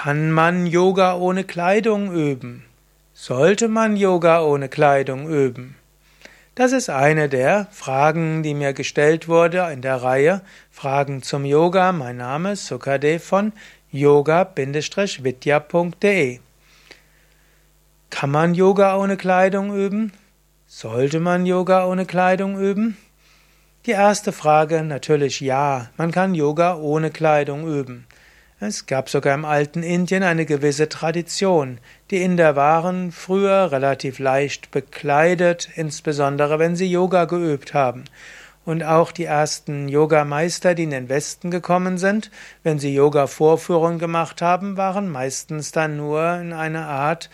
Kann man Yoga ohne Kleidung üben? Sollte man Yoga ohne Kleidung üben? Das ist eine der Fragen, die mir gestellt wurde in der Reihe Fragen zum Yoga. Mein Name ist Sukadev von yoga-vidya.de. Kann man Yoga ohne Kleidung üben? Sollte man Yoga ohne Kleidung üben? Die erste Frage natürlich ja, man kann Yoga ohne Kleidung üben. Es gab sogar im alten Indien eine gewisse Tradition. Die Inder waren früher relativ leicht bekleidet, insbesondere wenn sie Yoga geübt haben. Und auch die ersten Yogameister, die in den Westen gekommen sind, wenn sie Yoga-Vorführungen gemacht haben, waren meistens dann nur in einer Art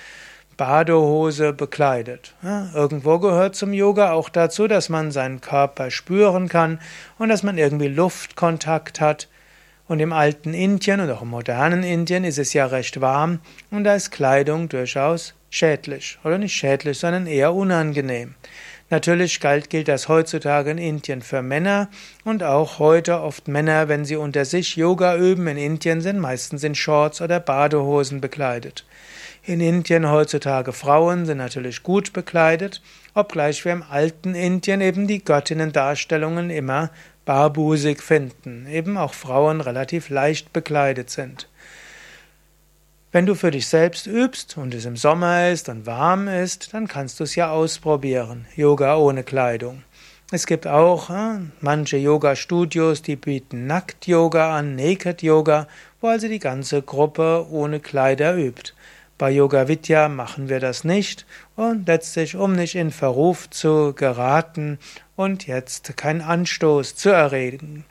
Badehose bekleidet. Ja, irgendwo gehört zum Yoga auch dazu, dass man seinen Körper spüren kann und dass man irgendwie Luftkontakt hat. Und im alten Indien und auch im modernen Indien ist es ja recht warm und da ist Kleidung durchaus schädlich. Oder nicht schädlich, sondern eher unangenehm. Natürlich galt, gilt das heutzutage in Indien für Männer und auch heute oft Männer, wenn sie unter sich Yoga üben in Indien, sind meistens in Shorts oder Badehosen bekleidet. In Indien heutzutage Frauen sind natürlich gut bekleidet, obgleich wir im alten Indien eben die Göttinnen-Darstellungen immer barbusig finden, eben auch Frauen relativ leicht bekleidet sind. Wenn du für dich selbst übst und es im Sommer ist und warm ist, dann kannst du es ja ausprobieren. Yoga ohne Kleidung. Es gibt auch äh, manche Yoga-Studios, die bieten Nackt-Yoga an, Naked-Yoga, wo also die ganze Gruppe ohne Kleider übt. Bei Yoga Vidya machen wir das nicht und letztlich, um nicht in Verruf zu geraten und jetzt keinen Anstoß zu erregen.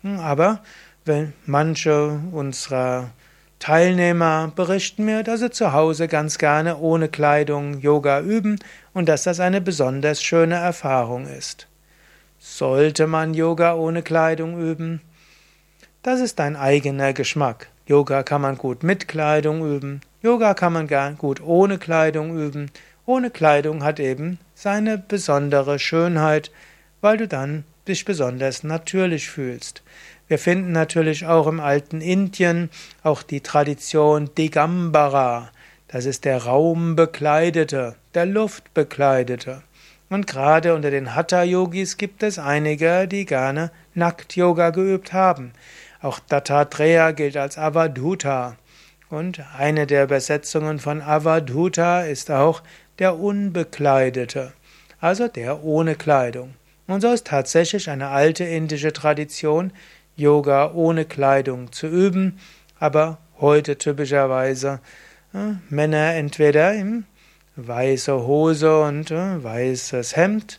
Hm, aber wenn manche unserer Teilnehmer berichten mir, dass sie zu Hause ganz gerne ohne Kleidung Yoga üben und dass das eine besonders schöne Erfahrung ist. Sollte man Yoga ohne Kleidung üben? Das ist dein eigener Geschmack. Yoga kann man gut mit Kleidung üben, Yoga kann man gern gut ohne Kleidung üben. Ohne Kleidung hat eben seine besondere Schönheit, weil du dann dich besonders natürlich fühlst. Wir finden natürlich auch im alten Indien auch die Tradition Digambara. Das ist der Raumbekleidete, der Luftbekleidete. Und gerade unter den Hatha-Yogis gibt es einige, die gerne Nackt-Yoga geübt haben. Auch Dattatreya gilt als Avadhuta. Und eine der Übersetzungen von Avadhuta ist auch der Unbekleidete, also der ohne Kleidung. Und so ist tatsächlich eine alte indische Tradition, Yoga ohne Kleidung zu üben, aber heute typischerweise äh, Männer entweder in weiße Hose und äh, weißes Hemd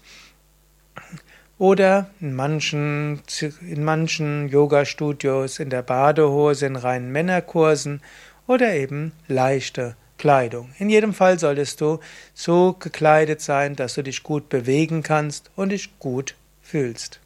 oder in manchen, in manchen Yoga-Studios in der Badehose in reinen Männerkursen oder eben leichte Kleidung. In jedem Fall solltest du so gekleidet sein, dass du dich gut bewegen kannst und dich gut fühlst.